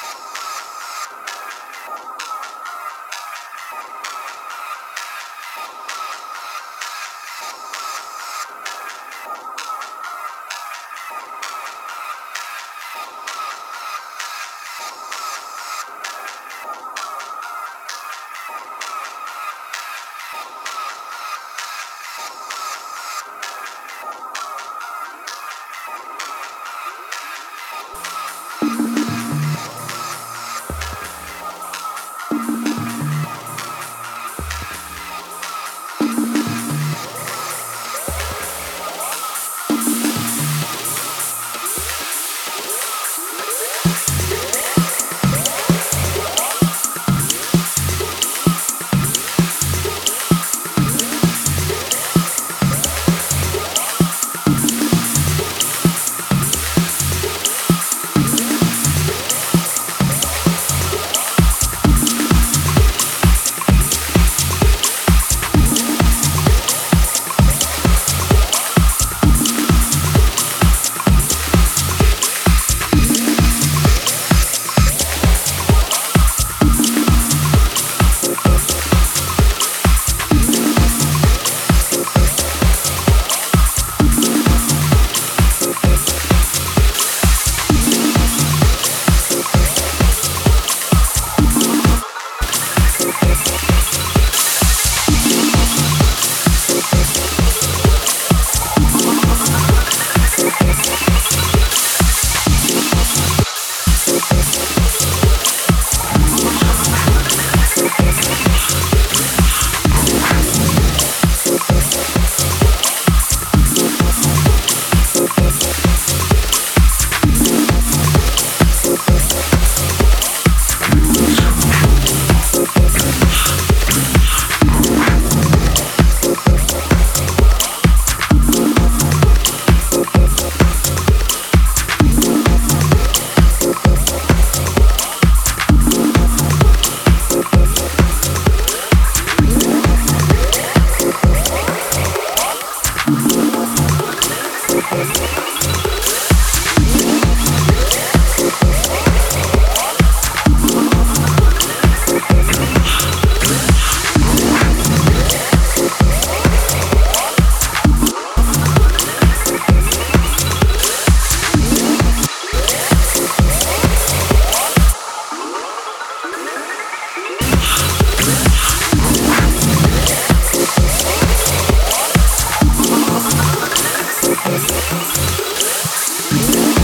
you Música